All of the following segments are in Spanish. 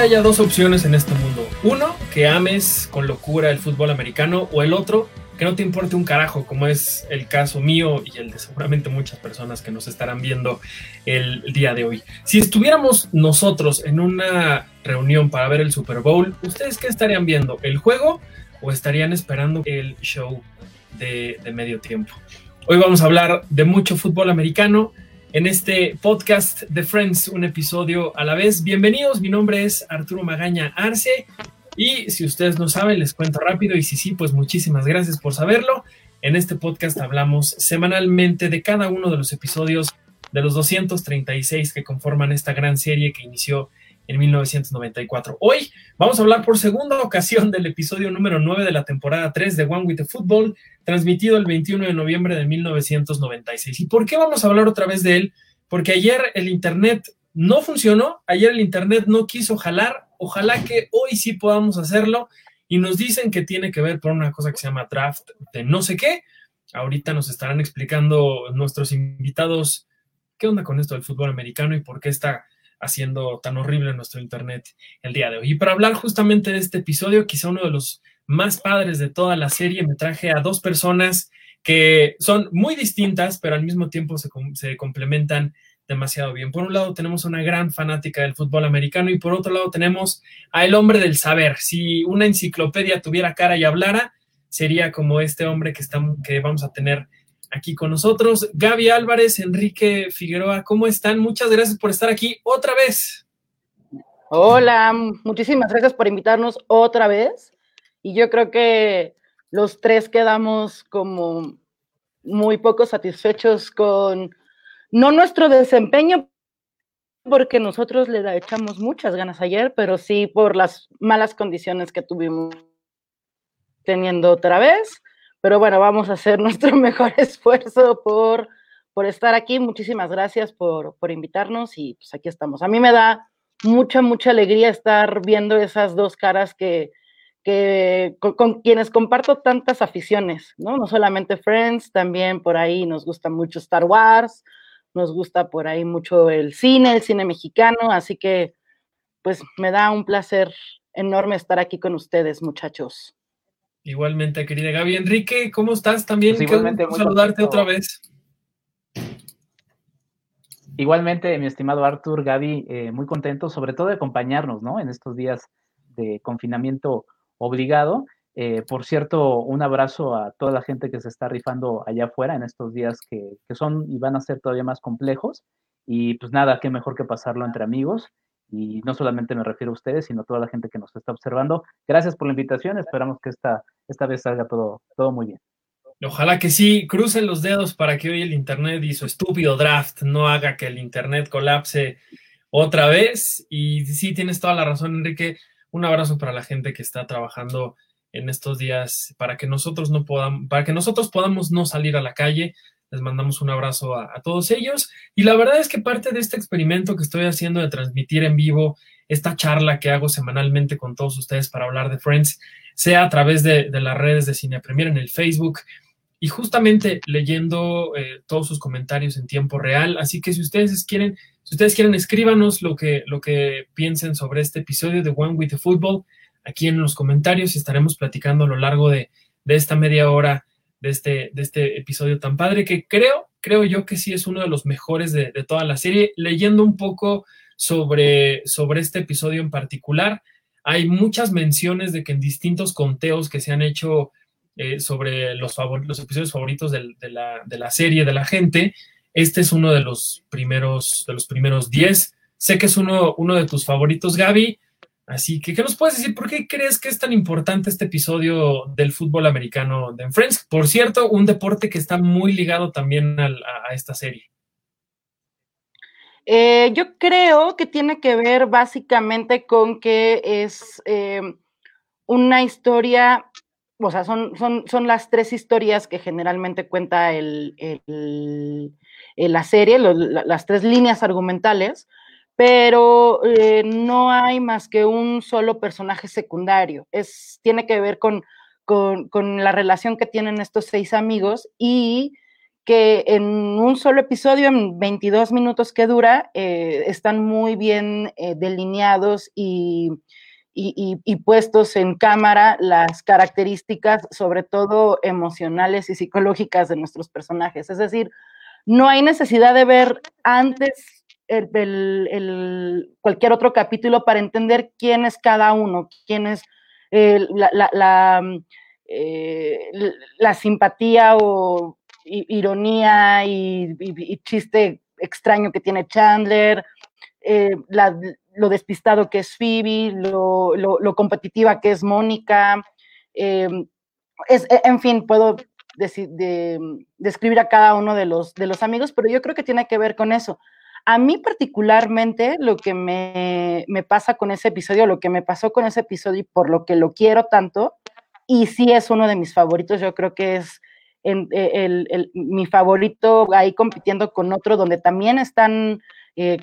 Probablemente haya dos opciones en este mundo. Uno, que ames con locura el fútbol americano o el otro, que no te importe un carajo, como es el caso mío y el de seguramente muchas personas que nos estarán viendo el, día de hoy. Si estuviéramos nosotros en una reunión para ver el Super Bowl, ¿ustedes qué estarían viendo? ¿El juego o estarían esperando el show de medio tiempo? Hoy vamos a hablar de mucho fútbol americano en este podcast de Friends, un episodio a la vez. Bienvenidos, mi nombre es Arturo Magaña Arce y si ustedes no saben, les cuento rápido y si sí, pues muchísimas gracias por saberlo. En este podcast hablamos semanalmente de cada uno de los episodios de los 236 que conforman esta gran serie que inició en 1994. Hoy vamos a hablar por segunda ocasión del episodio número 9 de la temporada 3 de One with the Football, transmitido el 21 de noviembre de 1996. ¿Y por qué vamos a hablar otra vez de él? Porque ayer el Internet no funcionó, ayer el Internet no quiso jalar, ojalá que hoy sí podamos hacerlo y nos dicen que tiene que ver por una cosa que se llama draft de no sé qué. Ahorita nos estarán explicando nuestros invitados qué onda con esto del fútbol americano y por qué está haciendo tan horrible nuestro Internet el día de hoy. Y para hablar justamente de este episodio, quizá uno de los más padres de toda la serie, me traje a dos personas que son muy distintas, pero al mismo tiempo se, complementan demasiado bien. Por un lado tenemos una gran fanática del fútbol americano y por otro lado tenemos a el hombre del saber. Si una enciclopedia tuviera cara y hablara, sería como este hombre que, que vamos a tener aquí con nosotros. Gaby Álvarez, Enrique Figueroa, ¿cómo están? Muchas gracias por estar aquí otra vez. Hola, muchísimas gracias por invitarnos otra vez. Y yo creo que los tres quedamos como muy poco satisfechos con no nuestro desempeño, porque nosotros le echamos muchas ganas ayer, pero sí por las malas condiciones que tuvimos teniendo otra vez. Pero bueno, vamos a hacer nuestro mejor esfuerzo por, por estar aquí. Muchísimas gracias por, por invitarnos y pues aquí estamos. A mí me da mucha, mucha alegría estar viendo esas dos caras que, que con, quienes comparto tantas aficiones, ¿no? No solamente Friends, también por ahí nos gusta mucho Star Wars, nos gusta por ahí mucho el cine, el cine mexicano, así que pues me da un placer enorme estar aquí con ustedes, muchachos. Igualmente, querida Gaby. Enrique, ¿cómo estás también? Pues igualmente, saludarte otra vez. Igualmente, mi estimado Artur, Gaby, eh, muy contento, sobre todo de acompañarnos, ¿no? En estos días de confinamiento obligado. Eh, por cierto, un abrazo a toda la gente que se está rifando allá afuera en estos días que, que son y van a ser todavía más complejos. Y pues nada, qué mejor que pasarlo entre amigos y no solamente me refiero a ustedes, sino a toda la gente que nos está observando. Gracias por la invitación, esperamos que esta, esta vez salga todo, todo muy bien. Ojalá que sí, crucen los dedos para que hoy el Internet y su estúpido draft no haga que el Internet colapse otra vez. Y sí, tienes toda la razón, Enrique. Un abrazo para la gente que está trabajando en estos días para que nosotros no podamos, para que nosotros podamos no salir a la calle, les mandamos un abrazo a, todos ellos. Y la verdad es que parte de este experimento que estoy haciendo de transmitir en vivo esta charla que hago semanalmente con todos ustedes para hablar de Friends, sea a través de, las redes de Cine Premier en el Facebook y justamente leyendo eh, todos sus comentarios en tiempo real. Así que si ustedes quieren, si ustedes quieren, escríbanos lo que, lo que piensen sobre este episodio de One with the Football aquí en los comentarios y estaremos platicando a lo largo de, de esta media hora de este, de este episodio tan padre que creo, creo yo que sí es uno de los mejores de, toda la serie. Leyendo un poco sobre, sobre este episodio en particular, hay muchas menciones de que en distintos conteos que se han hecho eh, sobre los, los episodios favoritos de, la, de, la, serie de la gente, este es uno de los primeros, de los primeros 10. Sé que es uno, uno de tus favoritos, Gaby. Así que, ¿qué nos puedes decir? ¿Por qué crees que es tan importante este episodio del fútbol americano de Friends? Por cierto, un deporte que está muy ligado también a, esta serie. Eh, yo creo que tiene que ver básicamente con que es eh, una historia, o sea, son, son, son, las tres historias que generalmente cuenta el, la serie, las tres líneas argumentales pero eh, no hay más que un solo personaje secundario. Es, tiene que ver con, con, la relación que tienen estos seis amigos y que en un solo episodio, en 22 minutos que dura, eh, están muy bien eh, delineados y, y, puestos en cámara las características, sobre todo emocionales y psicológicas de nuestros personajes. Es decir, no hay necesidad de ver antes el, cualquier otro capítulo para entender quién es cada uno, quién es eh, la, la, la simpatía o ironía y, chiste extraño que tiene Chandler, eh, lo despistado que es Phoebe, lo, competitiva que es Mónica. Eh, es, e, en fin, puedo describir a cada uno de los, de los amigos, pero yo creo que tiene que ver con eso. A mí particularmente lo que me, me, pasa con ese episodio, lo que me pasó con ese episodio y por lo que lo quiero tanto, y sí es uno de mis favoritos, yo creo que es en, eh, el, mi favorito ahí compitiendo con otro donde también están eh,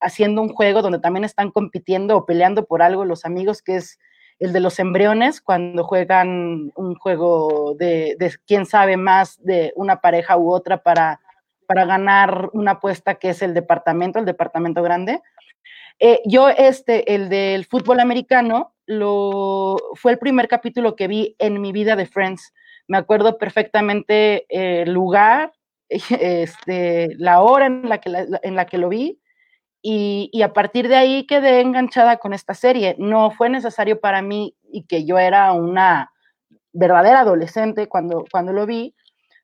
haciendo un juego, donde también están compitiendo o peleando por algo los amigos, que es el de los embriones, cuando juegan un juego de, quién sabe más de una pareja u otra para, para ganar una apuesta que es el departamento, el departamento grande. Eh, yo, este, el del fútbol americano, lo, fue el primer capítulo que vi en mi vida de Friends me acuerdo perfectamente el lugar, este, la hora en la que, en la que lo vi, y, a partir de ahí quedé enganchada con esta serie. No fue necesario para mí, y que yo era una verdadera adolescente cuando, cuando lo vi,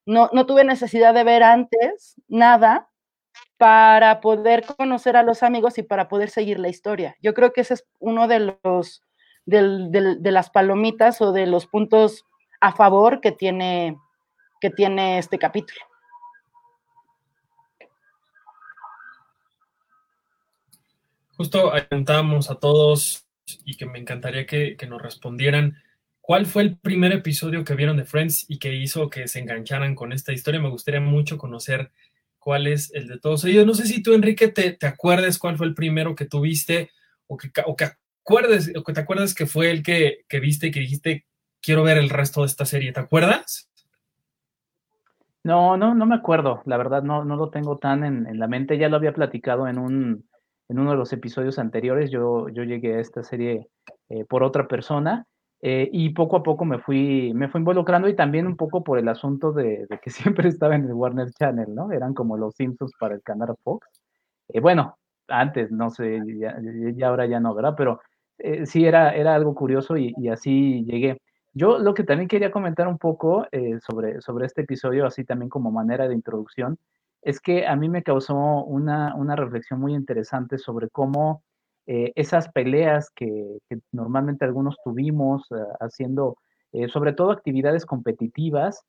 no, no tuve necesidad de ver antes nada para poder conocer a los amigos y para poder seguir la historia. Yo creo que ese es uno de los de las palomitas o de los puntos a favor que tiene, que tiene este capítulo. Justo preguntábamos a todos y que me encantaría que, nos respondieran cuál fue el primer episodio que vieron de Friends y que hizo que se engancharan con esta historia. Me gustaría mucho conocer cuál es el de todos ellos. No sé si tú, Enrique, te, te acuerdas cuál fue el primero que tuviste o que, o que acuerdes, o que te acuerdas que fue el que, que viste y que dijiste quiero ver el resto de esta serie. ¿Te acuerdas? No, no, no me acuerdo. La verdad, no, no lo tengo tan en, la mente. Ya lo había platicado en un, en uno de los episodios anteriores. Yo, yo llegué a esta serie eh, por otra persona. Eh, y poco a poco me fui, me fui involucrando y también un poco por el asunto de, que siempre estaba en el Warner Channel, ¿no? Eran como los Simpsons para el canal Fox. Eh, bueno, antes, no sé, ya, ahora ya no, ¿verdad? Pero sí era, era algo curioso y, y así llegué. Yo lo que también quería comentar un poco eh, sobre, sobre este episodio, así también como manera de introducción, es que a mí me causó una, reflexión muy interesante sobre cómo eh, esas peleas que, normalmente algunos tuvimos eh, haciendo, sobre todo actividades competitivas,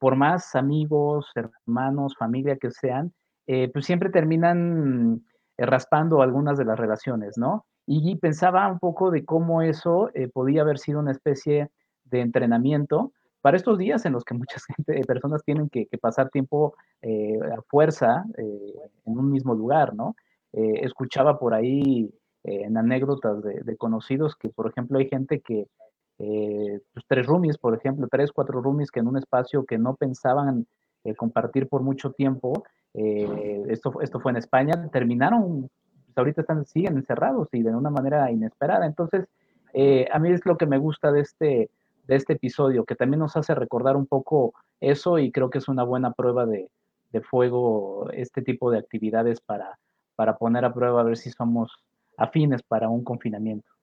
por más amigos, hermanos, familia que sean, pues siempre terminan raspando algunas de las relaciones, ¿no? Y pensaba un poco de cómo eso podía haber sido una especie de entrenamiento para estos días en los que muchas gente, personas tienen que, pasar tiempo eh, a fuerza eh, en un mismo lugar, ¿no? Eh, escuchaba por ahí en anécdotas de, conocidos que, por ejemplo, hay gente que, pues, tres roomies, por ejemplo, tres, cuatro roomies que en un espacio que no pensaban compartir por mucho tiempo, esto, esto fue en España, terminaron, pues, ahorita están, siguen encerrados y de una manera inesperada. Entonces, a mí es lo que me gusta de este, de este episodio, que también nos hace recordar un poco eso y creo que es una buena prueba de, fuego este tipo de actividades para, para poner a prueba a ver si somos afines para un confinamiento.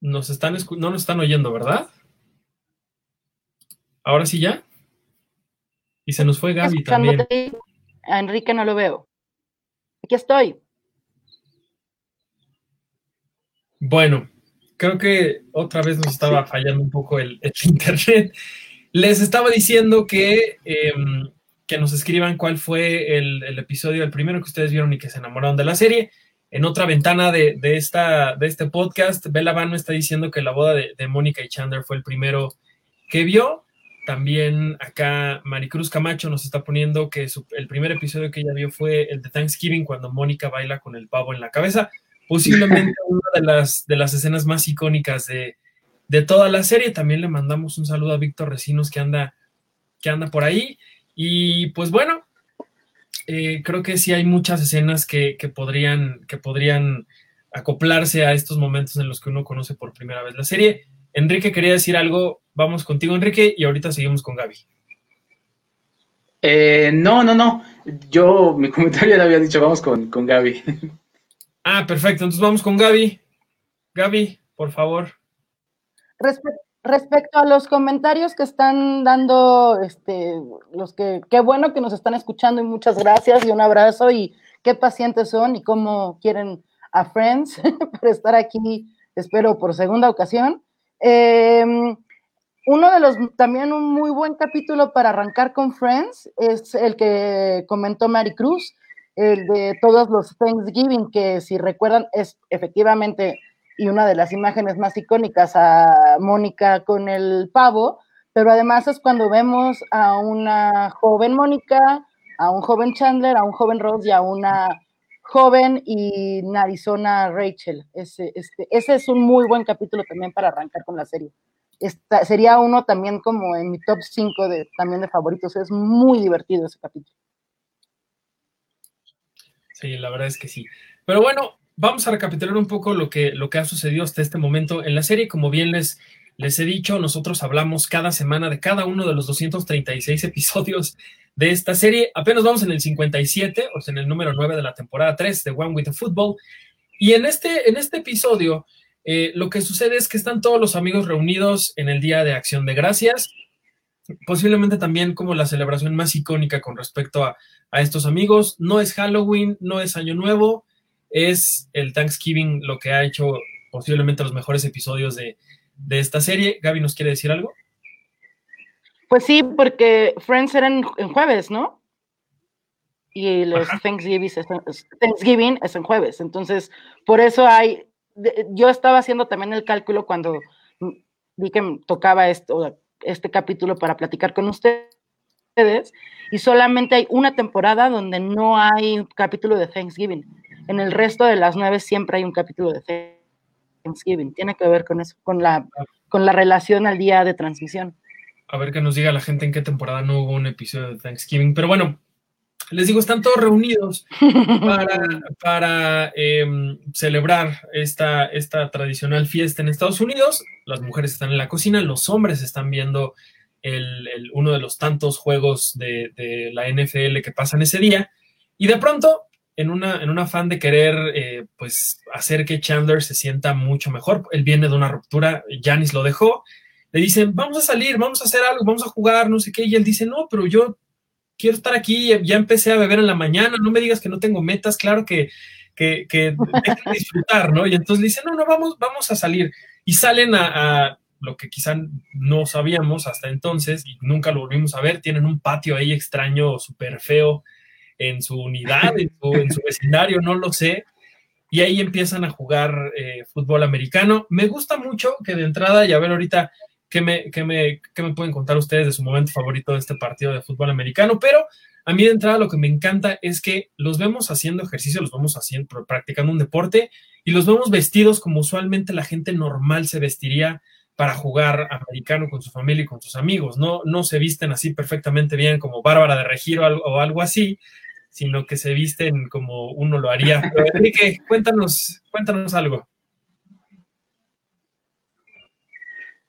Nos están no nos están oyendo, ¿verdad? Ahora sí ya. Y se nos fue Gaby también. A Enrique no lo veo. Aquí estoy. Bueno, creo que otra vez nos estaba fallando un poco el, internet. Les estaba diciendo que, em, que nos escriban cuál fue el, episodio, el primero que ustedes vieron y que se enamoraron de la serie. En otra ventana de, esta, de este podcast, Bella me está diciendo que la boda de, de Mónica y Chandler fue el primero que vio. También acá Maricruz Camacho nos está poniendo que el primer episodio que ella vio fue el de Thanksgiving, cuando Mónica baila con el pavo en la cabeza. Posiblemente una de las, de las escenas más icónicas de, toda la serie. También le mandamos un saludo a Víctor Recinos que anda, que anda por ahí. Y pues bueno, eh, creo que sí hay muchas escenas que, podrían, que podrían acoplarse a estos momentos en los que uno conoce por primera vez la serie. Enrique quería decir algo. Vamos contigo, Enrique, y ahorita seguimos con Gaby. Eh, no, no, no. Yo, mi comentario ya lo había dicho, vamos con, con Gaby. Ah, perfecto. Entonces vamos con Gaby. Gaby, por favor. respecto a los comentarios que están dando, este, los que, qué bueno que nos están escuchando y muchas gracias y un abrazo y qué pacientes son y cómo quieren a Friends para estar aquí, espero por segunda ocasión. Em, uno de los, también un muy buen capítulo para arrancar con Friends es el que comentó Mary Cruz, el de todos los Thanksgiving, que si recuerdan es efectivamente y una de las imágenes más icónicas a Mónica con el pavo, pero además es cuando vemos a una joven Mónica, a un joven Chandler, a un joven Ross y a una joven y narizona Rachel. Ese, este, ese es un muy buen capítulo también para arrancar con la serie. sería uno también como en mi top 5 de, también de favoritos. Es muy divertido ese capítulo. Sí, la verdad es que sí. Pero bueno, vamos a recapitular un poco lo que, lo que ha sucedido hasta este momento en la serie. Como bien les, les he dicho, nosotros hablamos cada semana de cada uno de los 236 episodios de esta serie. Apenas vamos en el 57, o sea, en el número 9 de la temporada 3 de One with the Football. Y en este, en este episodio, eh, lo que sucede es que están todos los amigos reunidos en el Día de Acción de Gracias, posiblemente también como la celebración más icónica con respecto a, a estos amigos. No es Halloween, no es Año Nuevo, es el Thanksgiving lo que ha hecho posiblemente los mejores episodios de, de esta serie. Gaby, ¿nos quiere decir algo? Pues sí, porque Friends era en, jueves, ¿no? Y los Thanksgiving es, Thanksgiving es en jueves. Entonces, por eso hay. Yo estaba haciendo también el cálculo cuando vi que tocaba esto, este capítulo para platicar con ustedes. Y solamente hay una temporada donde no hay un capítulo de Thanksgiving. En el resto de las nueve siempre hay un capítulo de Thanksgiving. Tiene que ver con eso, con la, con la relación al día de transmisión a ver que nos diga la gente en qué temporada no hubo un episodio de Thanksgiving. Pero bueno, les digo, están todos reunidos para, em, celebrar esta, esta tradicional fiesta en Estados Unidos. Las mujeres están en la cocina, los hombres están viendo el, uno de los tantos juegos de, la NFL que pasan ese día. Y de pronto, en, una, en un afán de querer eh, pues, hacer que Chandler se sienta mucho mejor, él viene de una ruptura, Janis lo dejó, le dicen, vamos a salir, vamos a hacer algo, vamos a jugar, no sé qué, y él dice, no, pero yo quiero estar aquí, ya empecé a beber en la mañana, no me digas que no tengo metas, claro que, que, que disfrutar, ¿no? Y entonces le dicen, no, no, vamos, vamos a salir. Y salen a, lo que quizá no sabíamos hasta entonces y nunca lo volvimos a ver, tienen un patio ahí extraño, súper feo en su unidad, en su, vecindario, no lo sé. Y ahí empiezan a jugar eh, fútbol americano. Me gusta mucho que de entrada, y a ver ahorita qué me, me, me pueden contar ustedes de su momento favorito de este partido de fútbol americano, pero a mí de entrada lo que me encanta es que los vemos haciendo ejercicio, los vemos haciendo, practicando un deporte y los vemos vestidos como usualmente la gente normal se vestiría para jugar americano con su familia y con sus amigos. No, no se visten así perfectamente bien como Bárbara de Regiro o algo así, sino que se visten como uno lo haría. Enrique, cuéntanos, cuéntanos algo.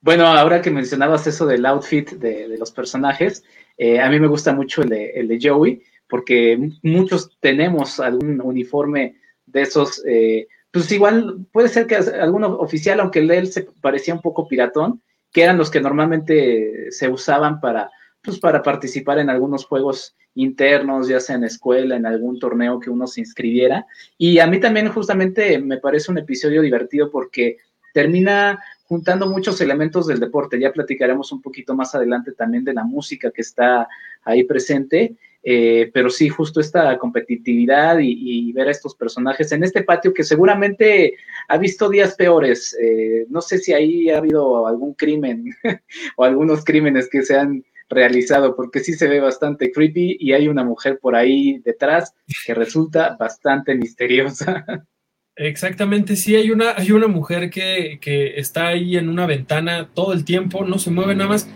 Bueno, ahora que mencionabas eso del outfit de, los personajes, eh, a mí me gusta mucho el de, Joey, porque muchos tenemos algún uniforme de esos, eh, pues igual puede ser que alguno oficial, aunque el de él se parecía un poco piratón, que eran los que normalmente se usaban para, pues, para participar en algunos juegos internos, ya sea en escuela, en algún torneo que uno se inscribiera. Y a mí también justamente me parece un episodio divertido porque termina juntando muchos elementos del deporte. Ya platicaremos un poquito más adelante también de la música que está ahí presente. Eh, pero sí, justo esta competitividad y, ver a estos personajes en este patio que seguramente ha visto días peores. Eh, no sé si ahí ha habido algún crimen o algunos crímenes que se han realizado, porque sí se ve bastante creepy y hay una mujer por ahí detrás que resulta bastante misteriosa. Exactamente, sí, hay una, hay una mujer que, que está ahí en una ventana todo el tiempo, no se mueve nada más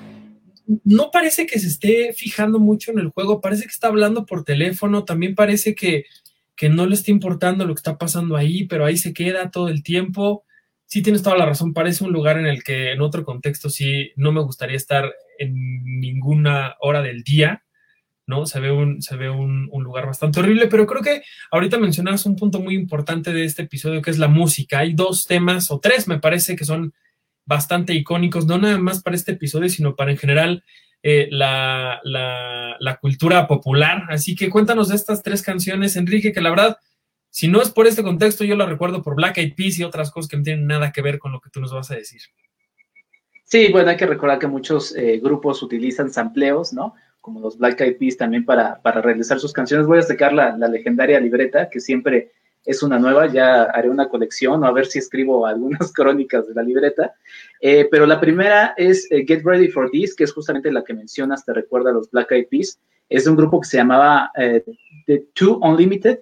no parece que se esté fijando mucho en el juego, parece que está hablando por teléfono, también parece que, no le está importando lo que está pasando ahí, pero ahí se queda todo el tiempo. Sí, tienes toda la razón, parece un lugar en el que en otro contexto sí no me gustaría estar en ninguna hora del día, ¿no? Se ve un, se ve un, un lugar bastante horrible, pero creo que ahorita mencionas un punto muy importante de este episodio que es la música. Hay dos temas, o tres me parece, que son bastante icónicos, no nada más para este episodio, sino para en general eh, la, la, cultura popular. Así que cuéntanos de estas tres canciones, Enrique, que la verdad, si no es por este contexto, yo la recuerdo por Black Eyed Peas y otras cosas que no tienen nada que ver con lo que tú nos vas a decir. Sí, bueno, hay que recordar que muchos eh, grupos utilizan sampleos, ¿no? Como los Black Eyed Peas también para, para realizar sus canciones. Voy a sacar la, la legendaria libreta que siempre es una nueva, ya haré una colección o a ver si escribo algunas crónicas de la libreta. Eh, pero la primera es eh, Get Ready for This, que es justamente la que mencionas, te recuerda a los Black Eyed Peas. Es un grupo que se llamaba The Two Unlimited.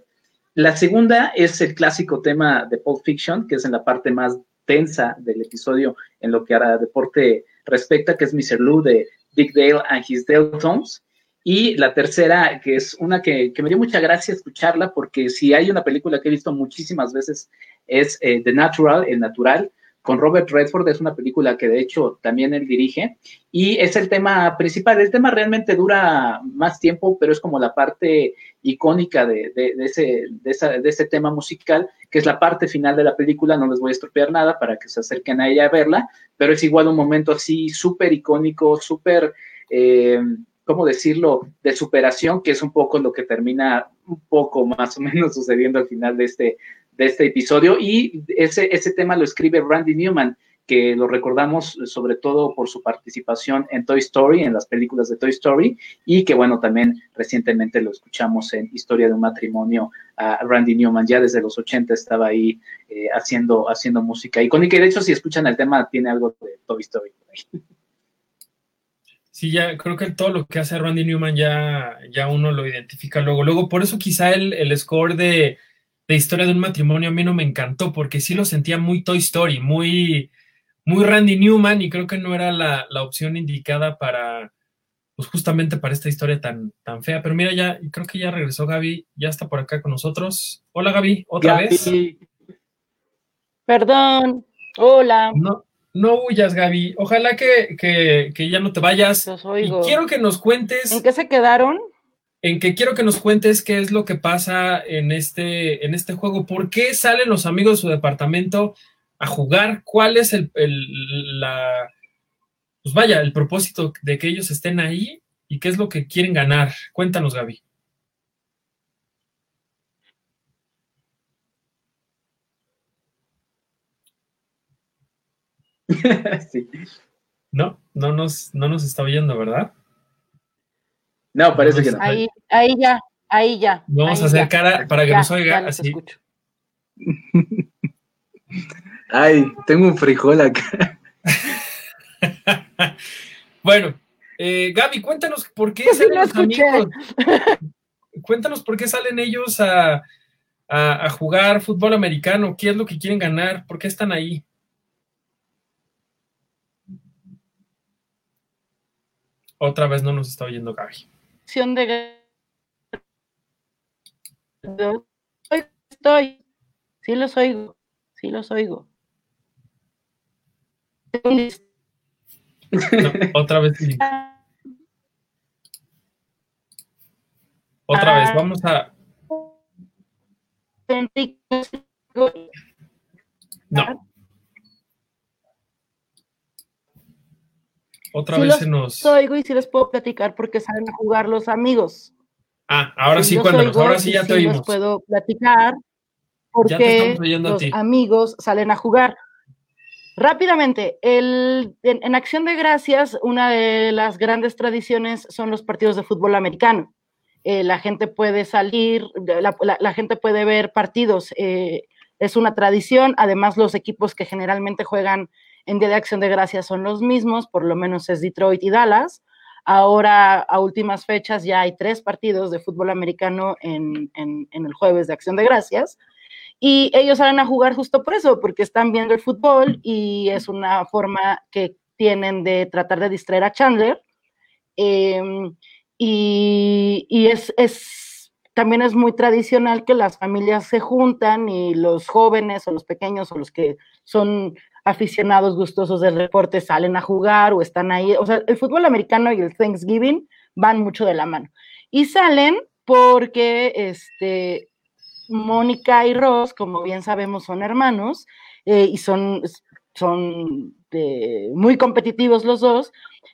La segunda es el clásico tema de Pulp Fiction, que es en la parte más tensa del episodio en lo que a deporte respecta, que es Mr. Lou de Big Dale and His Tones. Y la tercera, que es una que, me dio mucha gracia escucharla, porque si hay una película que he visto muchísimas veces, es eh, The Natural, El Natural, con Robert Redford. Es una película que de hecho también él dirige. Y es el tema principal. El tema realmente dura más tiempo, pero es como la parte icónica de, ese, de, ese tema musical, que es la parte final de la película. No les voy a estropear nada para que se acerquen a ella a verla, pero es igual un momento así súper icónico, súper... Eh, ¿cómo decirlo?, de superación, que es un poco lo que termina un poco más o menos sucediendo al final de este, de este episodio. Y ese, ese tema lo escribe Randy Newman, que lo recordamos sobre todo por su participación en Toy Story, en las películas de Toy Story, y que bueno, también recientemente lo escuchamos en Historia de un matrimonio a Randy Newman, ya desde los 80 estaba ahí eh, haciendo, haciendo música icónica, y de hecho si escuchan el tema tiene algo de Toy Story. Sí, ya creo que todo lo que hace Randy Newman ya, ya uno lo identifica luego. Luego, por eso quizá el, el score de, de, Historia de un matrimonio a mí no me encantó, porque sí lo sentía muy Toy Story, muy, muy Randy Newman, y creo que no era la, la opción indicada para, pues justamente para esta historia tan, tan fea. Pero mira, ya creo que ya regresó Gaby, ya está por acá con nosotros. Hola Gaby, otra vez. Perdón, hola. No, no huyas, Gaby. Ojalá que, ya no te vayas. Y quiero que nos cuentes. ¿En qué se quedaron? En que quiero que nos cuentes qué es lo que pasa en este, en este juego. ¿Por qué salen los amigos de su departamento a jugar? ¿Cuál es el, la, pues vaya, el propósito de que ellos estén ahí y qué es lo que quieren ganar? Cuéntanos, Gaby. sí. No, no nos, no nos está oyendo, ¿verdad? No, parece que no. Ahí, ahí ya, ahí ya. Vamos a hacer cara para que nos oiga así. Ay, tengo un frijol acá. bueno, eh, Gaby, cuéntanos por qué salen los amigos. Cuéntanos por qué salen ellos a, a, a, jugar fútbol americano. ¿Qué es lo que quieren ganar? ¿Por qué están ahí? Otra vez no nos está oyendo Gaby. De... Estoy. Sí los oigo. Sí los oigo. otra vez. Otra vez, vamos a. No. Otra vez se nos. oigo y sí les puedo platicar porque salen a jugar los amigos. Ah, ahora sí, cuéntanos, ahora sí ya te oímos. Les puedo platicar porque los amigos salen a jugar. Rápidamente, el, en, Acción de Gracias, una de las grandes tradiciones son los partidos de fútbol americano. Eh, la gente puede salir, la, gente puede ver partidos, eh, es una tradición. Además, los equipos que generalmente juegan en Día de Acción de Gracias son los mismos, por lo menos es Detroit y Dallas. Ahora, a últimas fechas, ya hay tres partidos de fútbol americano en, en el jueves de Acción de Gracias. Y ellos salen a jugar justo por eso, porque están viendo el fútbol y es una forma que tienen de tratar de distraer a Chandler. Em, y, y es, es, también es muy tradicional que las familias se juntan y los jóvenes o los pequeños o los que son aficionados gustosos del deporte salen a jugar o están ahí. O sea, el fútbol americano y el Thanksgiving van mucho de la mano. Y salen porque este, Mónica y Ross, como bien sabemos, son hermanos eh, y son, son muy competitivos los dos.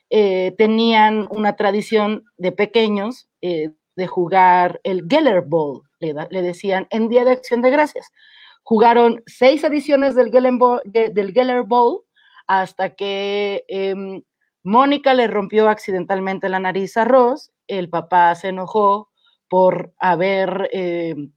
Eh, tenían una tradición de pequeños eh, de jugar el Geller Bowl, le, decían, en Día de Acción de Gracias. Jugaron seis ediciones del Geller Bowl, hasta que em, Mónica le rompió accidentalmente la nariz a Ross, el papá se enojó por haber em,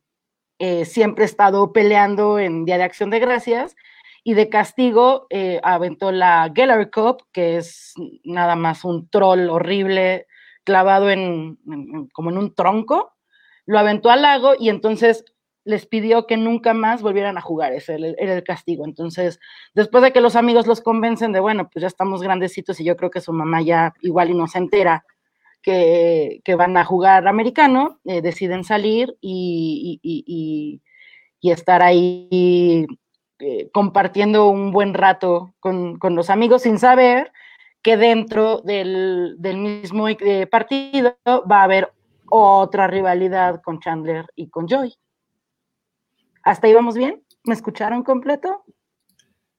eh, siempre estado peleando en Día de Acción de Gracias y de castigo eh, aventó la Geller Cup, que es nada más un troll horrible clavado en, como en un tronco, lo aventó al lago y entonces les pidió que nunca más volvieran a jugar, ese era el castigo. Entonces, después de que los amigos los convencen de, bueno, pues ya estamos grandecitos y yo creo que su mamá ya igual y no se entera que, van a jugar americano, eh, deciden salir y, estar ahí eh, compartiendo un buen rato con, los amigos sin saber que dentro del, mismo eh, partido va a haber otra rivalidad con Chandler y con Joy. ¿Hasta ahí vamos bien? ¿Me escucharon completo?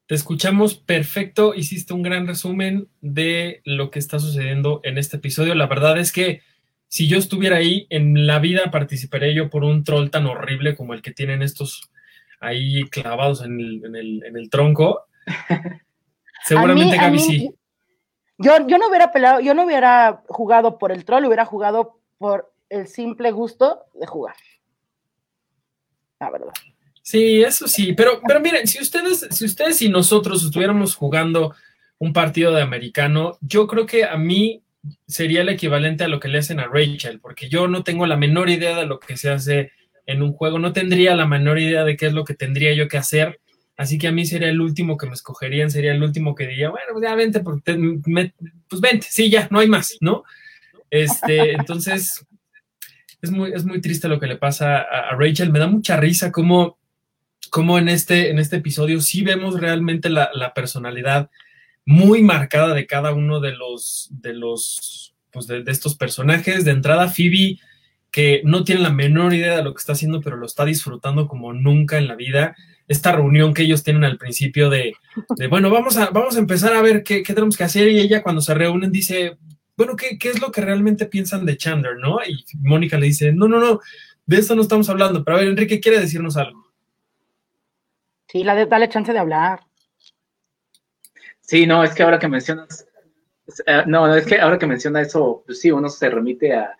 Te escuchamos perfecto, hiciste un gran resumen de lo que está sucediendo en este episodio. La verdad es que si yo estuviera ahí, en la vida participaría yo por un troll tan horrible como el que tienen estos ahí clavados en el, tronco. Seguramente Gaby sí. Yo, yo no hubiera peleado, yo no hubiera jugado por el troll, hubiera jugado por el simple gusto de jugar. La verdad. Sí, eso sí, pero, pero miren, si ustedes, si ustedes y nosotros estuviéramos jugando un partido de americano, yo creo que a mí sería el equivalente a lo que le hacen a Rachel, porque yo no tengo la menor idea de lo que se hace en un juego, no tendría la menor idea de qué es lo que tendría yo que hacer, así que a mí sería el último que me escogerían, sería el último que diría, bueno, pues ya vente, pues vente, sí, ya, no hay más, ¿no? Este, entonces, es muy, es muy triste lo que le pasa a, a Rachel, me da mucha risa como como en este, en este episodio sí vemos realmente la, personalidad muy marcada de cada uno de los, de los, pues de, estos personajes. De entrada, Phoebe, que no tiene la menor idea de lo que está haciendo, pero lo está disfrutando como nunca en la vida. Esta reunión que ellos tienen al principio de, bueno, vamos a, vamos a empezar a ver qué, tenemos que hacer. Y ella cuando se reúnen dice, bueno, ¿qué, ¿qué es lo que realmente piensan de Chandler, no? Y Mónica le dice, no, no, no, de esto no estamos hablando. Pero a ver, Enrique quiere decirnos algo. Sí, la de, dale chance de hablar. Sí, no, es que ahora que mencionas, eh, no, es que ahora que menciona eso, pues sí, uno se remite a,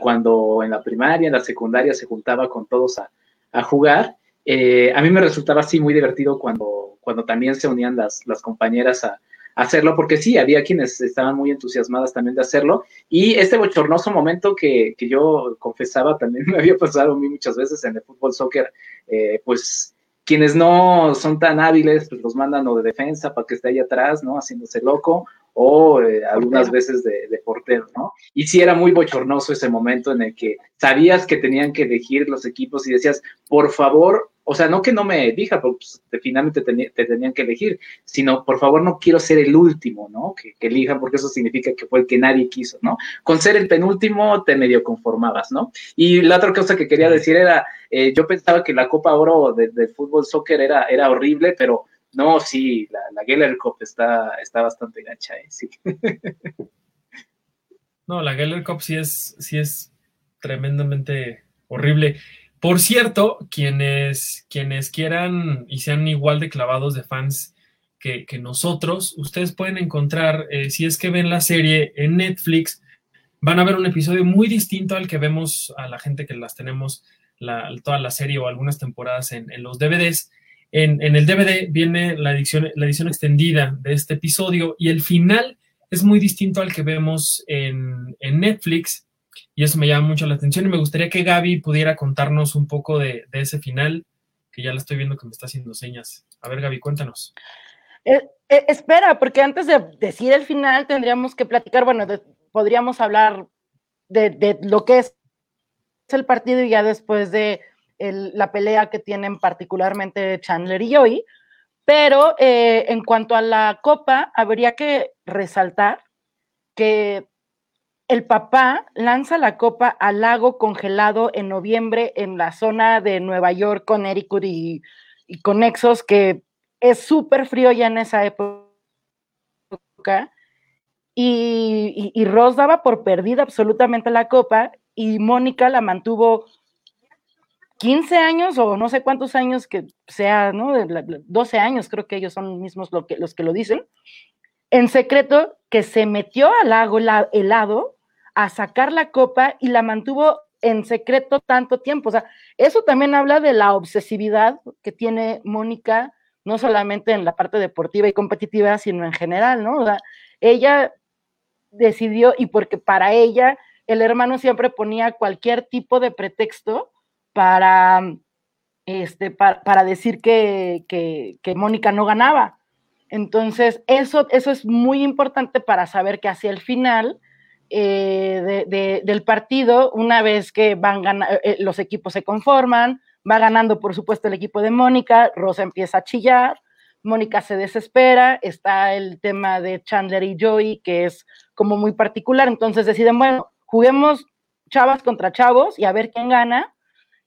cuando en la primaria, en la secundaria se juntaba con todos a, jugar. Eh, a mí me resultaba así muy divertido cuando, cuando también se unían las, las compañeras a, hacerlo, porque sí, había quienes estaban muy entusiasmadas también de hacerlo. Y este bochornoso momento que, que yo confesaba también me había pasado a mí muchas veces en el fútbol soccer, eh, pues quienes no son tan hábiles, pues los mandan o de defensa para que esté ahí atrás, ¿no? Haciéndose loco, o eh, algunas veces de, de, portero, ¿no? Y sí era muy bochornoso ese momento en el que sabías que tenían que elegir los equipos y decías, por favor, o sea, no que no me elija, porque pues, finalmente te, tenían que elegir, sino por favor no quiero ser el último, ¿no? Que, elijan, porque eso significa que fue el que nadie quiso, ¿no? Con ser el penúltimo te medio conformabas, ¿no? Y la otra cosa que quería decir era, eh, yo pensaba que la Copa Oro del de fútbol soccer era, era horrible, pero No, sí, la, la Geller Cup está, está bastante gancha, ¿eh? sí. No, la Geller Cup sí es, sí es tremendamente horrible. Por cierto, quienes, quienes quieran y sean igual de clavados de fans que, nosotros, ustedes pueden encontrar, eh, si es que ven la serie en Netflix, van a ver un episodio muy distinto al que vemos a la gente que las tenemos toda la serie o algunas temporadas en, los DVDs. En, el DVD viene la edición, la edición extendida de este episodio y el final es muy distinto al que vemos en, Netflix y eso me llama mucho la atención y me gustaría que Gaby pudiera contarnos un poco de, ese final, que ya la estoy viendo que me está haciendo señas. A ver, Gaby, cuéntanos. Eh, eh, espera, porque antes de decir el final tendríamos que platicar, bueno, podríamos hablar de, lo que es el partido y ya después de la pelea que tienen particularmente Chandler y Joey, pero eh, en cuanto a la copa, habría que resaltar que el papá lanza la copa al lago congelado en noviembre en la zona de Nueva York, Connecticut y, y conexos, que es súper frío ya en esa época. Y, y, Ross daba por perdida absolutamente la copa y Mónica la mantuvo 15 años o no sé cuántos años que sea, ¿no? 12 años creo que ellos son mismos lo que, los que lo dicen, en secreto que se metió al lago helado a sacar la copa y la mantuvo en secreto tanto tiempo. O sea, eso también habla de la obsesividad que tiene Mónica, no solamente en la parte deportiva y competitiva, sino en general, ¿no? O sea, ella decidió, y porque para ella el hermano siempre ponía cualquier tipo de pretexto para, este, para, decir que, Mónica no ganaba. Entonces, eso, eso es muy importante para saber que hacia el final eh, del partido, una vez que van eh, eh, los equipos se conforman, va ganando, por supuesto, el equipo de Mónica, Rosa empieza a chillar, Mónica se desespera, está el tema de Chandler y Joey, que es como muy particular, entonces deciden, bueno, juguemos chavas contra chavos y a ver quién gana,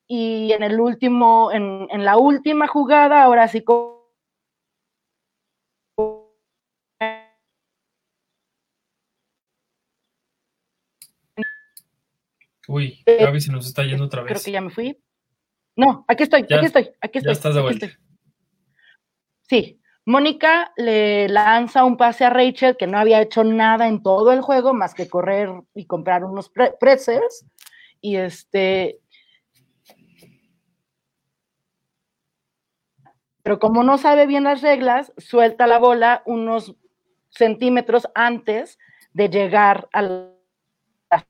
y en el último, en, en la última jugada, ahora sí Uy, eh, Gaby se nos está yendo otra vez. Creo que ya me fui. No, aquí estoy, aquí estoy, aquí estoy. Ya estás de vuelta. Sí, Mónica le lanza un pase a Rachel que no había hecho nada en todo el juego más que correr y comprar unos pretzels. Y este, pero como no sabe bien las reglas, suelta la bola unos centímetros antes de llegar a la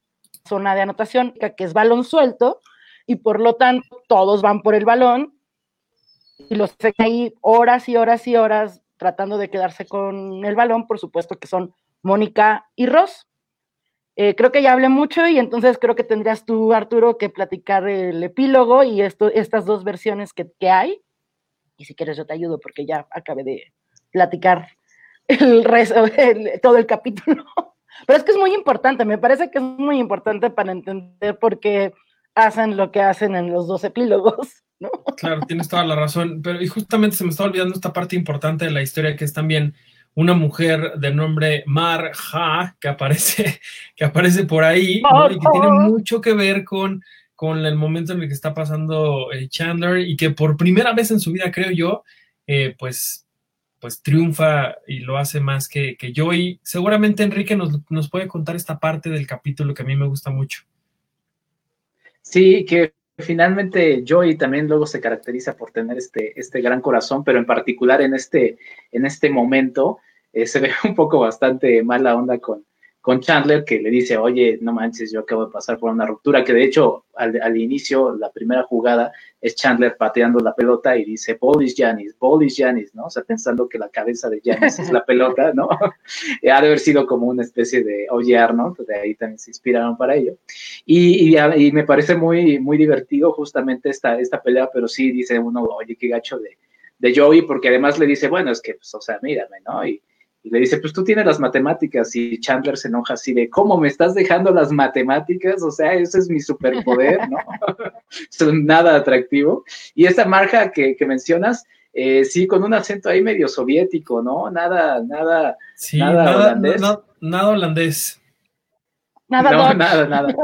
zona de anotación, que es balón suelto, y por lo tanto todos van por el balón y los ahí horas y horas y horas tratando de quedarse con el balón, por supuesto que son Mónica y Ross. Eh, creo que ya hablé mucho y entonces creo que tendrías tú, Arturo, que platicar el epílogo y estas dos versiones que hay y si quieres yo te ayudo porque ya acabé de platicar el resto, todo el capítulo. Pero es que es muy importante, me parece que es muy importante para entender por qué hacen lo que hacen en los dos epílogos, ¿no? Claro, tienes toda la razón, pero y justamente se me está olvidando esta parte importante de la historia que es también una mujer de nombre Marja que aparece, que aparece por ahí y que tiene mucho que ver con con el momento en el que está pasando eh, Chandler y que por primera vez en su vida, creo yo, eh, pues, pues triunfa y lo hace más que, que seguramente Enrique nos, puede contar esta parte del capítulo que a mí me gusta mucho. Sí, que finalmente Joey también luego se caracteriza por tener este, este gran corazón, pero en particular en este, en este momento eh, se ve un poco bastante mala onda con, con Chandler que le dice, oye, no manches, yo acabo de pasar por una ruptura, que de hecho al, inicio, la primera jugada, es Chandler pateando la pelota y dice, Polish Janis, Polish Janis, ¿no? O sea, pensando que la cabeza de Janis es la pelota, ¿no? ha de haber sido como una especie de Oye Arnold, de ahí también se inspiraron para ello. Y, y, me parece muy, muy divertido justamente esta, esta pelea, pero sí dice uno, oye, qué gacho de, de Joey, porque además le dice, bueno, es que, pues, o sea, mírame, ¿no? Y, y le dice, pues tú tienes las matemáticas y Chandler se enoja así de, ¿cómo me estás dejando las matemáticas? O sea, ese es mi superpoder, ¿no? es nada atractivo. Y esta marca que, mencionas, eh, sí, con un acento ahí medio soviético, ¿no? Nada, nada, sí, nada, holandés. nada holandés. Nada, no, nada, nada.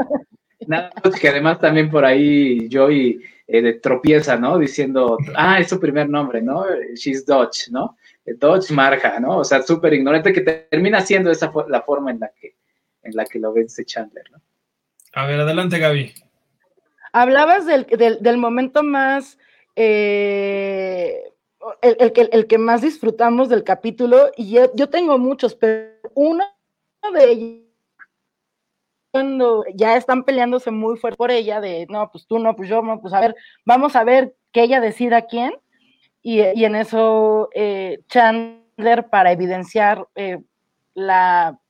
nada, que además también por ahí Joey eh, tropieza, ¿no? Diciendo, ah, es su primer nombre, ¿no? She's Dutch, ¿no? Dodge Marja, ¿no? O sea, súper ignorante que termina siendo esa la forma en la que, en la que lo vence Chandler, ¿no? A ver, adelante, Gaby. Hablabas del, del, momento más, eh, el, el, el, que más disfrutamos del capítulo, y yo, tengo muchos, pero uno de ellos cuando ya están peleándose muy fuerte por ella, de no, pues tú no, pues yo no, pues a ver, vamos a ver que ella decida quién, y, en eso eh, Chandler, para evidenciar eh, la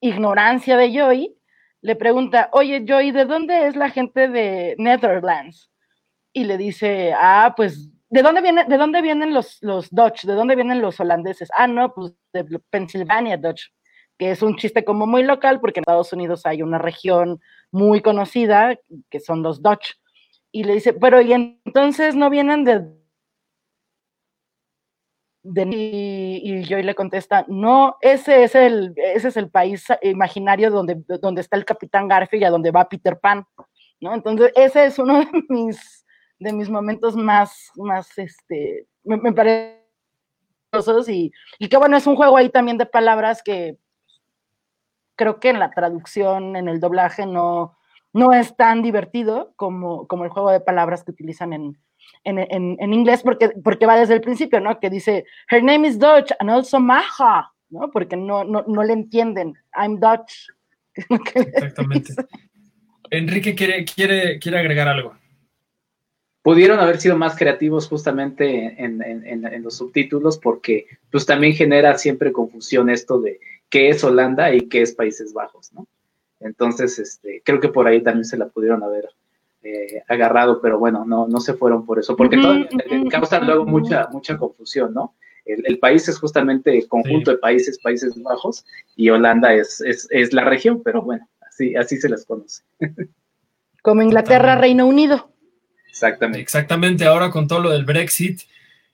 ignorancia de Joey, le pregunta, oye Joey, ¿de dónde es la gente de Netherlands? Y le dice, ah, pues, ¿de dónde, viene, de dónde vienen los, los Dutch? ¿De dónde vienen los holandeses? Ah, no, pues de Pennsylvania Dutch, que es un chiste como muy local porque en Estados Unidos hay una región muy conocida que son los Dutch. Y le dice, pero ¿y entonces no vienen de y, y Joy le contesta, no, ese es el, ese es el país imaginario donde, donde está el Capitán Garfield y a donde va Peter Pan, ¿no? Entonces, ese es uno de mis, de mis momentos más, más, este, me, me parece y, y que bueno, es un juego ahí también de palabras que creo que en la traducción, en el doblaje, no, no es tan divertido como, como el juego de palabras que utilizan en, en, en, inglés porque, porque va desde el principio, ¿no? Que dice, her name is Dutch and also Maha, ¿no? Porque no, no, no le entienden, I'm Dutch. Exactamente. Enrique quiere, quiere, quiere agregar algo. Pudieron haber sido más creativos justamente en, en, los subtítulos porque pues también genera siempre confusión esto de qué es Holanda y qué es Países Bajos, ¿no? Entonces, este, creo que por ahí también se la pudieron haber eh, agarrado, pero bueno, no, no se fueron por eso, porque todo, causa luego mucha, mucha confusión, ¿no? El, país es justamente el conjunto de países, Países Bajos, y Holanda es, es, la región, pero bueno, así, así se las conoce. Como Inglaterra, Reino Unido. Exactamente. Exactamente, ahora con todo lo del Brexit,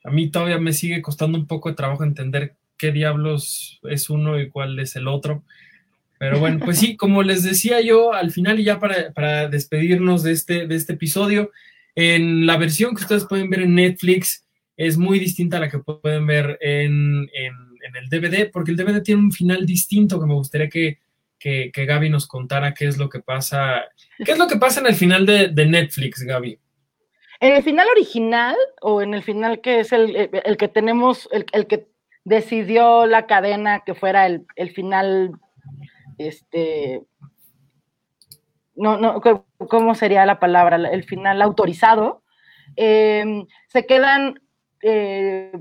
a mí todavía me sigue costando un poco de trabajo entender qué diablos es uno y cuál es el otro. Pero bueno, pues sí, como les decía yo al final y ya para, despedirnos de este, de este episodio, en la versión que ustedes pueden ver en Netflix es muy distinta a la que pueden ver en, el DVD, porque el DVD tiene un final distinto que me gustaría que, que, Gaby nos contara qué es lo que pasa. ¿Qué es lo que pasa en el final de, Netflix, Gaby? En el final original o en el final que es el, que tenemos, el, que decidió la cadena que fuera el, el final este, no, no, ¿cómo sería la palabra? El final autorizado. Em, se quedan eh,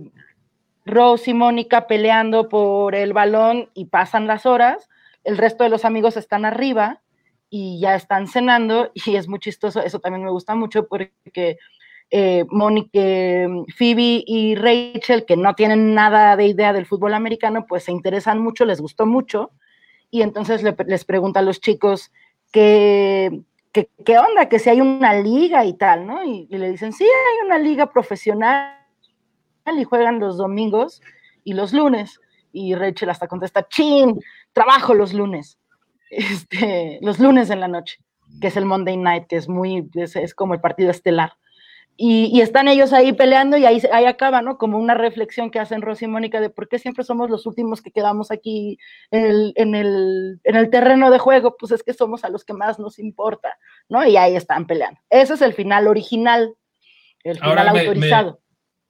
Rose y Mónica peleando por el balón y pasan las horas. El resto de los amigos están arriba y ya están cenando y es muy chistoso. Eso también me gusta mucho porque eh, Mónica, Phoebe y Rachel, que no tienen nada de idea del fútbol americano, pues se interesan mucho, les gustó mucho y entonces les pregunta a los chicos qué, qué, onda, que si hay una liga y tal, ¿no? Y, le dicen, sí, hay una liga profesional y juegan los domingos y los lunes. Y Rachel hasta contesta, chin, trabajo los lunes, este, los lunes en la noche, que es el Monday Night, que es muy, es como el partido estelar. Y, están ellos ahí peleando y ahí, ahí acaba, ¿no? Como una reflexión que hacen Rosy y Mónica de por qué siempre somos los últimos que quedamos aquí en el, en el, en el terreno de juego, pues es que somos a los que más nos importa, ¿no? Y ahí están peleando. Ese es el final original, el final autorizado.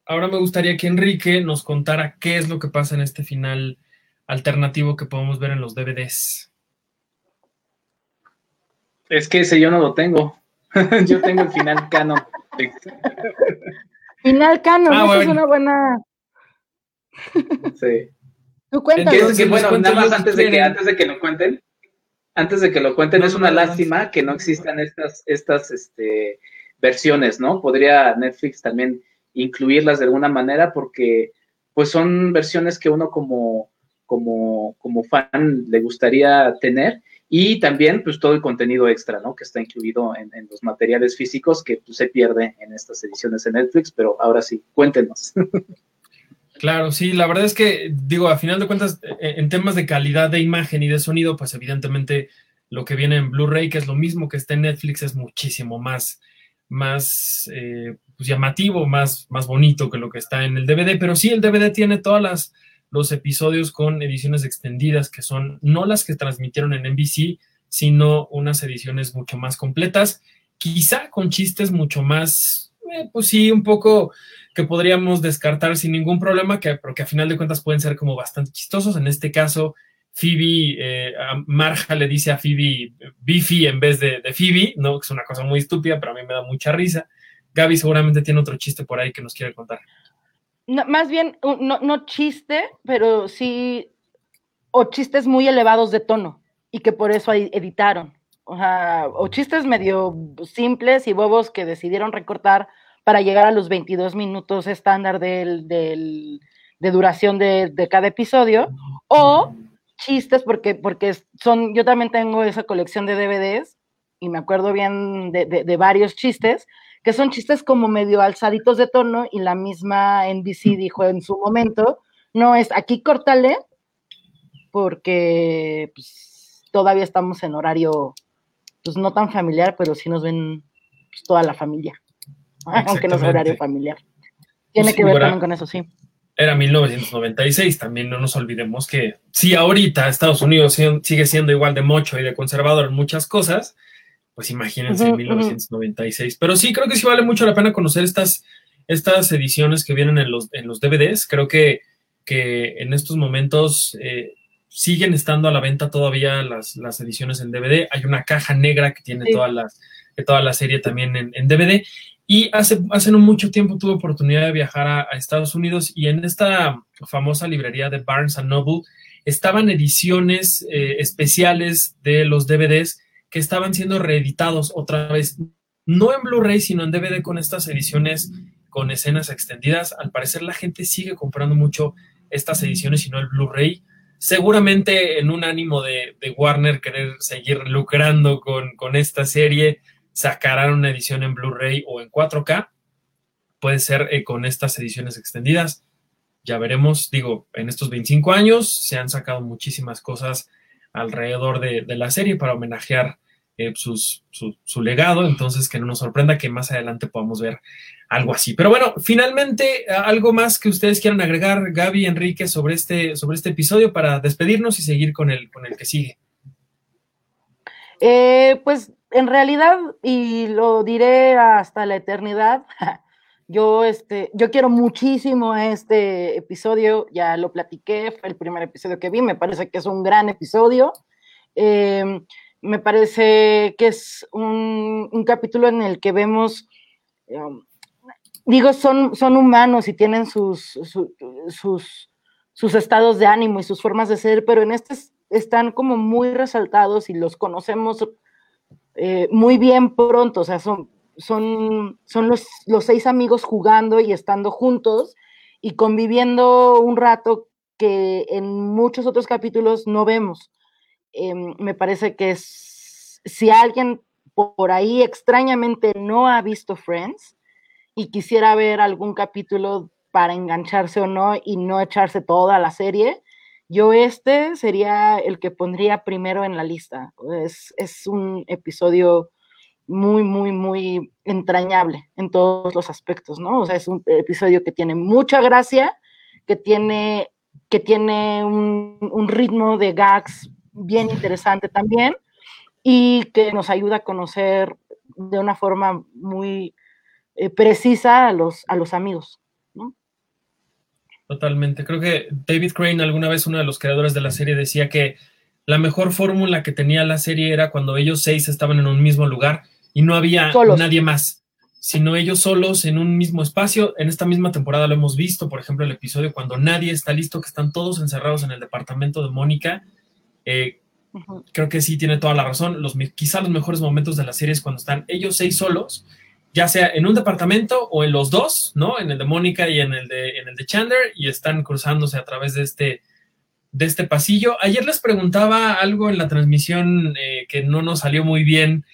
ahora me gustaría que Enrique nos contara qué es lo que pasa en este final alternativo que podemos ver en los DVDs. Es que ese yo no lo tengo. yo tengo el final canon. Final canon, ah, es una buena. sí. Tú cuéntanos. bueno, nada más antes de, que, antes de que lo cuenten, antes de que lo cuenten, es una lástima que no existan estas, estas este, versiones, ¿no? Podría Netflix también incluirlas de alguna manera porque pues son versiones que uno como, como, como fan le gustaría tener y también pues todo el contenido extra, ¿no? Que está incluido en, los materiales físicos que pues, se pierde en estas ediciones de Netflix, pero ahora sí, cuéntenos. Claro, sí, la verdad es que, digo, a final de cuentas, e, en temas de calidad de imagen y de sonido, pues evidentemente lo que viene en Blu-ray, que es lo mismo que está en Netflix, es muchísimo más, más eh, pues, llamativo, más, más bonito que lo que está en el DVD, pero sí, el DVD tiene todas las los episodios con ediciones extendidas, que son no las que transmitieron en NBC, sino unas ediciones mucho más completas, quizá con chistes mucho más, eh, pues sí, un poco que podríamos descartar sin ningún problema, que, porque a final de cuentas pueden ser como bastante chistosos. En este caso, Phoebe, eh, Marja le dice a Phoebe Biffy en vez de, de, Phoebe, ¿no? Que es una cosa muy estúpida, pero a mí me da mucha risa. Gaby seguramente tiene otro chiste por ahí que nos quiere contar. Más bien, no, no chiste, pero sí, o chistes muy elevados de tono y que por eso editaron. O sea, o chistes medio simples y bobos que decidieron recortar para llegar a los 22 minutos estándar del, del, de duración de, de, cada episodio, o chistes, porque, porque son, yo también tengo esa colección de DVDs y me acuerdo bien de, de, varios chistes, que son chistes como medio alzaditos de tono y la misma NBC dijo en su momento, no es aquí córtale, porque pues, todavía estamos en horario, pues no tan familiar, pero sí nos ven pues, toda la familia. aunque no es horario familiar. Tiene pues que ver también con eso, sí. Era 1996, también no nos olvidemos que si ahorita Estados Unidos sigue siendo igual de mocho y de conservador en muchas cosas, pues imagínense en 1996. Pero sí, creo que sí vale mucho la pena conocer estas, estas ediciones que vienen en los, en los DVDs. Creo que, que en estos momentos eh, siguen estando a la venta todavía las, las, ediciones en DVD. Hay una caja negra que tiene todas las, toda la serie también en, en DVD. Y hace, hace no mucho tiempo tuve oportunidad de viajar a, Estados Unidos y en esta famosa librería de Barnes Noble estaban ediciones eh, especiales de los DVDs que estaban siendo reeditados otra vez, no en Blu-ray, sino en DVD con estas ediciones con escenas extendidas. Al parecer la gente sigue comprando mucho estas ediciones y no el Blu-ray. Seguramente en un ánimo de, Warner querer seguir lucrando con, con esta serie, sacarán una edición en Blu-ray o en 4K. Puede ser eh, con estas ediciones extendidas. Ya veremos, digo, en estos 25 años se han sacado muchísimas cosas alrededor de, la serie para homenajear eh, su, su, legado, entonces que no nos sorprenda que más adelante podamos ver algo así. Pero bueno, finalmente, algo más que ustedes quieran agregar, Gaby, Enrique, sobre este, sobre este episodio para despedirnos y seguir con el, con el que sigue. Eh, pues en realidad, y lo diré hasta la eternidad, yo, este, yo quiero muchísimo este episodio, ya lo platiqué, fue el primer episodio que vi, me parece que es un gran episodio. Em, me parece que es un, capítulo en el que vemos, em, digo, son, son humanos y tienen sus, sus, sus estados de ánimo y sus formas de ser, pero en este están como muy resaltados y los conocemos eh, muy bien pronto, o sea, son, son, son los, los, seis amigos jugando y estando juntos y conviviendo un rato que en muchos otros capítulos no vemos. Em, me parece que si alguien por ahí extrañamente no ha visto Friends y quisiera ver algún capítulo para engancharse o no y no echarse toda la serie, yo este sería el que pondría primero en la lista. Es, es un episodio muy, muy, muy entrañable en todos los aspectos, ¿no? O sea, es un episodio que tiene mucha gracia, que tiene, que tiene un, ritmo de gags bien interesante también y que nos ayuda a conocer de una forma muy eh, precisa a los, a los amigos. Totalmente. Creo que David Crane, alguna vez uno de los creadores de la serie, decía que la mejor fórmula que tenía la serie era cuando ellos seis estaban en un mismo lugar y no había nadie más, sino ellos solos en un mismo espacio. En esta misma temporada lo hemos visto, por ejemplo, el episodio cuando nadie está listo, que están todos encerrados en el departamento de Mónica. Eh, creo que sí tiene toda la razón. Los, quizá los mejores momentos de la serie es cuando están ellos seis solos ya sea en un departamento o en los dos, ¿no? En el de Mónica y en el de, en el de Chandler, y están cruzándose a través de este, de este pasillo. Ayer les preguntaba algo en la transmisión eh, que no nos salió muy bien,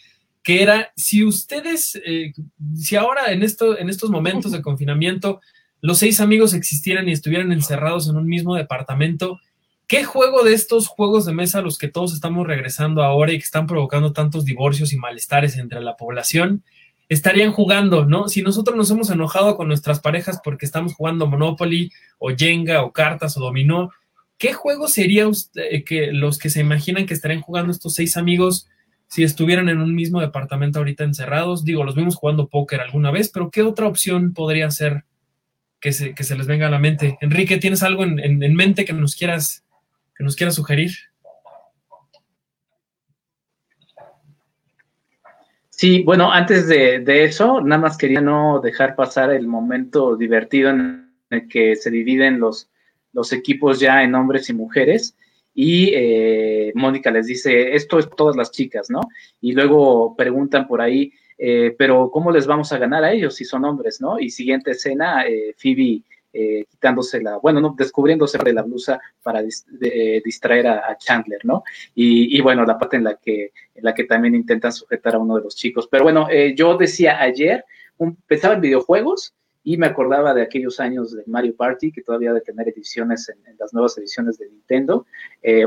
que era si ustedes, eh, si ahora en, esto, en estos momentos de confinamiento los seis amigos existieran y estuvieran encerrados en un mismo departamento, ¿qué juego de estos juegos de mesa a los que todos estamos regresando ahora y que están provocando tantos divorcios y malestares entre la población? estarían jugando, ¿no? Si nosotros nos hemos enojado con nuestras parejas porque estamos jugando Monopoly o Jenga o cartas o dominó, ¿qué juego sería usted, eh, que los que se imaginan que estarían jugando estos seis amigos si estuvieran en un mismo departamento ahorita encerrados? Digo, los vimos jugando póker alguna vez, pero ¿qué otra opción podría ser que se, que se les venga a la mente? Enrique, ¿tienes algo en, en mente que nos quieras, que nos sugerir? Sí, bueno, antes de, eso, nada más quería no dejar pasar el momento divertido en el que se dividen los, los equipos ya en hombres y mujeres. Y eh, Mónica les dice, esto es todas las chicas, ¿no? Y luego preguntan por ahí, eh, pero ¿cómo les vamos a ganar a ellos si son hombres, ¿no? Y siguiente escena, eh, Phoebe eh, quitándose la, bueno, no, descubriéndose de la blusa para distraer a, Chandler, ¿no? Y, bueno, la parte en la que, en la que también intentan sujetar a uno de los chicos. Pero bueno, eh, yo decía ayer, pensaba en videojuegos y me acordaba de aquellos años de Mario Party, que todavía de tener ediciones en, las nuevas ediciones de Nintendo.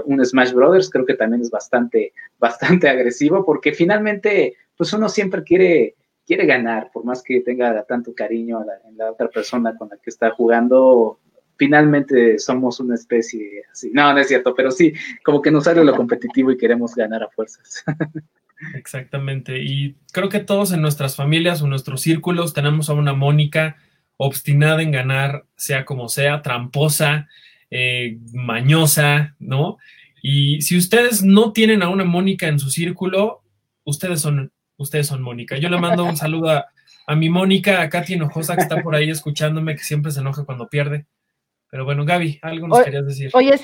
un Smash Brothers creo que también es bastante, bastante agresivo, porque finalmente, pues uno siempre quiere quiere ganar, por más que tenga tanto cariño en la otra persona con la que está jugando, finalmente somos una especie así. No, no es cierto, pero sí, como que nos sale lo competitivo y queremos ganar a fuerzas. Exactamente. Y creo que todos en nuestras familias o nuestros círculos tenemos a una Mónica obstinada en ganar, sea como sea, tramposa, eh, mañosa, ¿no? Y si ustedes no tienen a una Mónica en su círculo, ustedes son ustedes son Mónica. Yo le mando un saludo a, mi Mónica, a Katy Enojosa, que está por ahí escuchándome, que siempre se enoja cuando pierde. Pero bueno, Gaby, algo nos querías decir. Oye,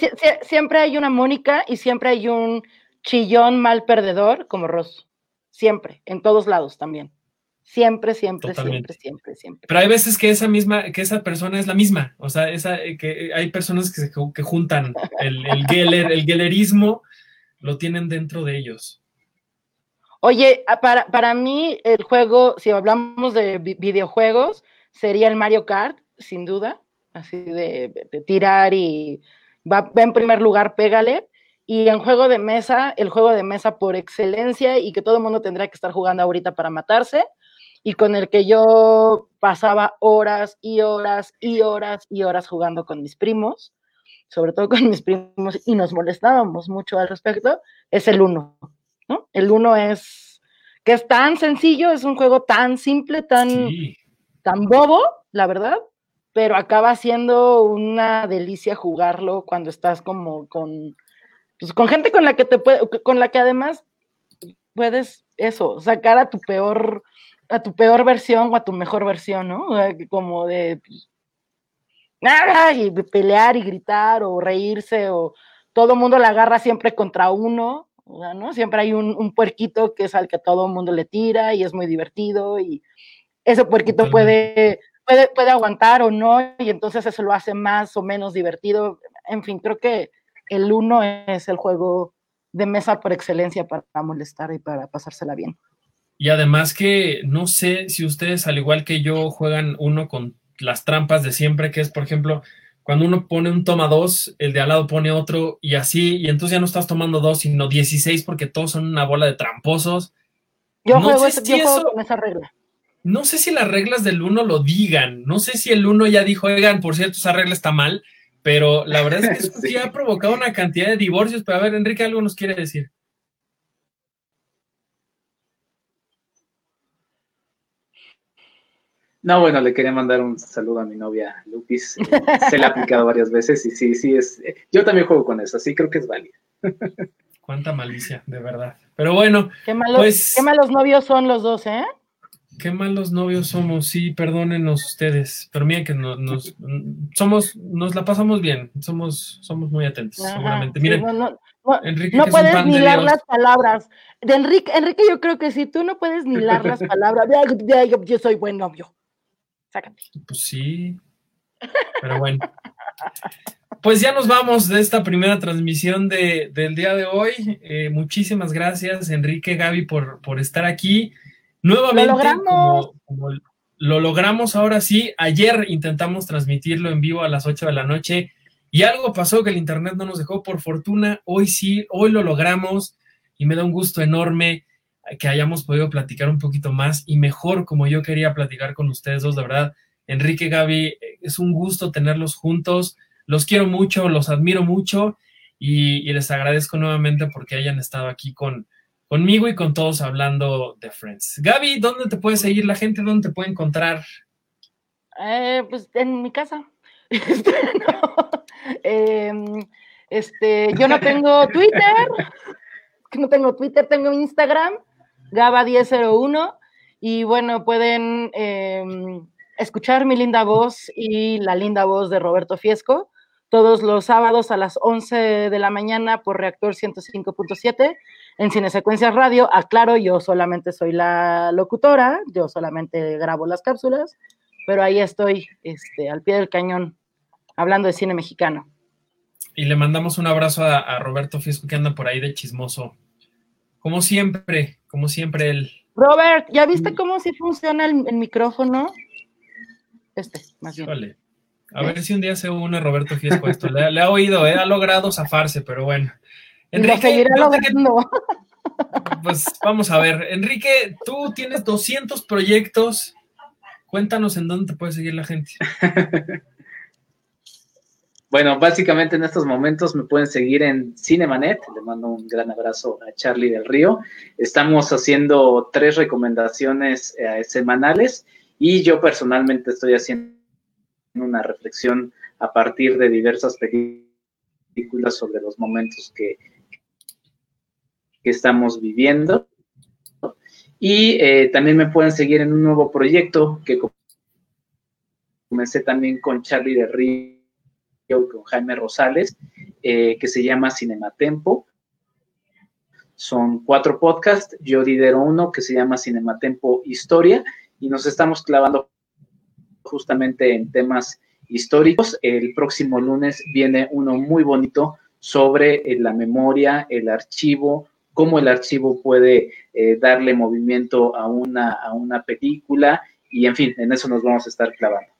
siempre hay una Mónica y siempre hay un chillón mal perdedor como Ross. Siempre, en todos lados también. Siempre, siempre, siempre, siempre, siempre. Pero hay veces que esa misma, que esa persona es la misma. O sea, esa, eh, que hay personas que, que juntan el, el, geller, el gellerismo, lo tienen dentro de ellos. Oye, ah, para, para mí el juego, si hablamos de videojuegos, sería el Mario Kart, sin duda, así de, tirar y va, en primer lugar, pégale. Y en juego de mesa, el juego de mesa por excelencia y que todo el mundo tendría que estar jugando ahorita para matarse y con el que yo pasaba horas y horas y horas y horas jugando con mis primos, sobre todo con mis primos, y nos molestábamos mucho al respecto, es el uno. El uno es que es tan sencillo, es un juego tan simple, tan, tan bobo, la verdad, pero acaba siendo una delicia jugarlo cuando estás como con, pues, con gente con la que te puede, con la que además puedes eso, sacar a tu peor, a tu peor versión o a tu mejor versión, ¿no? Como de pues, y pelear y gritar o reírse o todo el mundo la agarra siempre contra uno ¿no? Siempre hay un, puerquito que es al que todo el mundo le tira y es muy divertido y ese puerquito puede, puede, puede aguantar o no y entonces eso lo hace más o menos divertido. En fin, creo que el uno es el juego de mesa por excelencia para molestar y para pasársela bien. Y además que no sé si ustedes, al igual que yo, juegan uno con las trampas de siempre, que es, por ejemplo, cuando uno pone un toma dos, el de al lado pone otro y así, y entonces ya no estás tomando dos, sino 16 porque todos son una bola de tramposos. Yo, juego, con esa regla. No sé si las reglas del uno lo digan, no sé si el uno ya dijo, oigan, por cierto, esa regla está mal, pero la verdad es que sí. ha provocado una cantidad de divorcios, pero a ver, Enrique, algo nos quiere decir. No, bueno, le quería mandar un saludo a mi novia Lupis. Se la ha aplicado varias veces y sí, sí, es. Yo también juego con eso, así creo que es válido. Cuánta malicia, de verdad. Pero bueno, qué malos, pues, qué malos novios son los dos, ¿eh? Qué malos novios somos, sí, perdónenos ustedes, pero miren que nos, somos, nos la pasamos bien, somos, somos muy atentos, seguramente. Miren, no, no, Enrique, no puedes ni leer las palabras. De Enrique, Enrique, yo creo que sí, tú no puedes ni leer las palabras. Yo soy buen novio. Pues sí. Pero bueno. pues ya nos vamos de esta primera transmisión de, del día de hoy. Eh, muchísimas gracias, Enrique, Gaby, por, por estar aquí. Nuevamente, lo logramos. Como, lo logramos ahora sí. Ayer intentamos transmitirlo en vivo a las 8 de la noche y algo pasó que el internet no nos dejó. Por fortuna, hoy sí, hoy lo logramos y me da un gusto enorme que hayamos podido platicar un poquito más y mejor como yo quería platicar con ustedes dos, de verdad. Enrique, Gaby, es un gusto tenerlos juntos los quiero mucho, los admiro mucho y, les agradezco nuevamente porque hayan estado aquí con, conmigo y con todos hablando de Friends. Gaby, ¿dónde te puede seguir la gente? ¿Dónde te puede encontrar? Eh, pues en mi casa. Este, em, este, yo no tengo Twitter, no tengo Twitter, tengo Instagram, Gaba1001, y bueno, pueden em, escuchar mi linda voz y la linda voz de Roberto Fiesco todos los sábados a las 11 de la mañana por Reactor 105.7 en Cinesecuencias Radio. Aclaro, yo solamente soy la locutora, yo solamente grabo las cápsulas, pero ahí estoy este, al pie del cañón hablando de cine mexicano. Y le mandamos un abrazo a, Roberto Fiesco que anda por ahí de chismoso. Como siempre, como siempre él. Robert, ¿ya viste cómo sí funciona el, micrófono? Este, más bien. Vale. A ver si un día se une Roberto Fiesco esto. Le, ha oído, ¿eh? ha logrado zafarse, pero bueno. Enrique, Pues vamos a ver. Enrique, tú tienes 200 proyectos. Cuéntanos en dónde te puede seguir la gente. Bueno, básicamente en estos momentos me pueden seguir en Cinemanet. Le mando un gran abrazo a Charlie del Río. Estamos haciendo tres recomendaciones eh, semanales y yo personalmente estoy haciendo una reflexión a partir de diversas películas sobre los momentos que, que estamos viviendo. Y eh, también me pueden seguir en un nuevo proyecto que comencé también con Charlie de Río con Jaime Rosales, eh, que se llama Cinematempo. Son cuatro podcasts, yo lidero uno que se llama Cinematempo Historia y nos estamos clavando justamente en temas históricos. El próximo lunes viene uno muy bonito sobre eh, la memoria, el archivo, cómo el archivo puede eh, darle movimiento a una, a una película y en fin, en eso nos vamos a estar clavando.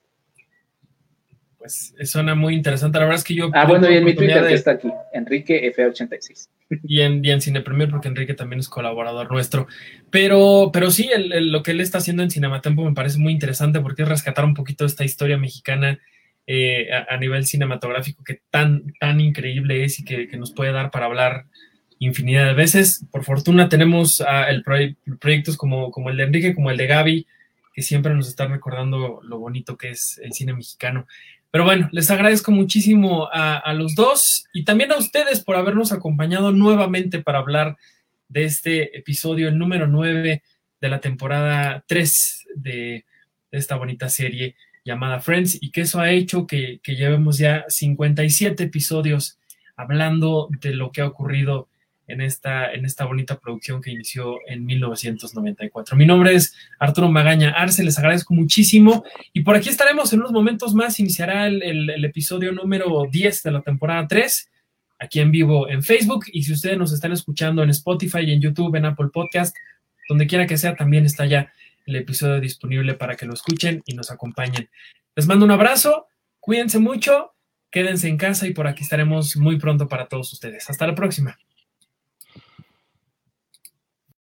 Pues suena muy interesante. La verdad es que yo... Ah, bueno, y en mi Twitter está aquí, Enrique F86 y en, y en Cine Premier, porque Enrique también es colaborador nuestro. Pero, pero sí, lo que él está haciendo en Cinematempo me parece muy interesante porque es rescatar un poquito esta historia mexicana eh, a, nivel cinematográfico que tan, tan increíble es y que, nos puede dar para hablar infinidad de veces. Por fortuna tenemos el proyectos como, como el de Enrique, como el de Gaby, que siempre nos están recordando lo bonito que es el cine mexicano. Pero bueno, les agradezco muchísimo a, los dos y también a ustedes por habernos acompañado nuevamente para hablar de este episodio, número 9 de la temporada 3 de, esta bonita serie llamada Friends y que eso ha hecho que, que llevemos ya 57 episodios hablando de lo que ha ocurrido en esta, en esta bonita producción que inició en 1994. Mi nombre es Arturo Magaña Arce, les agradezco muchísimo y por aquí estaremos en unos momentos más, iniciará el, episodio número 10 de la temporada 3, aquí en vivo en Facebook y si ustedes nos están escuchando en Spotify y en YouTube, en Apple Podcast, donde quiera que sea, también está ya el episodio disponible para que lo escuchen y nos acompañen. Les mando un abrazo, cuídense mucho, quédense en casa y por aquí estaremos muy pronto para todos ustedes. Hasta la próxima.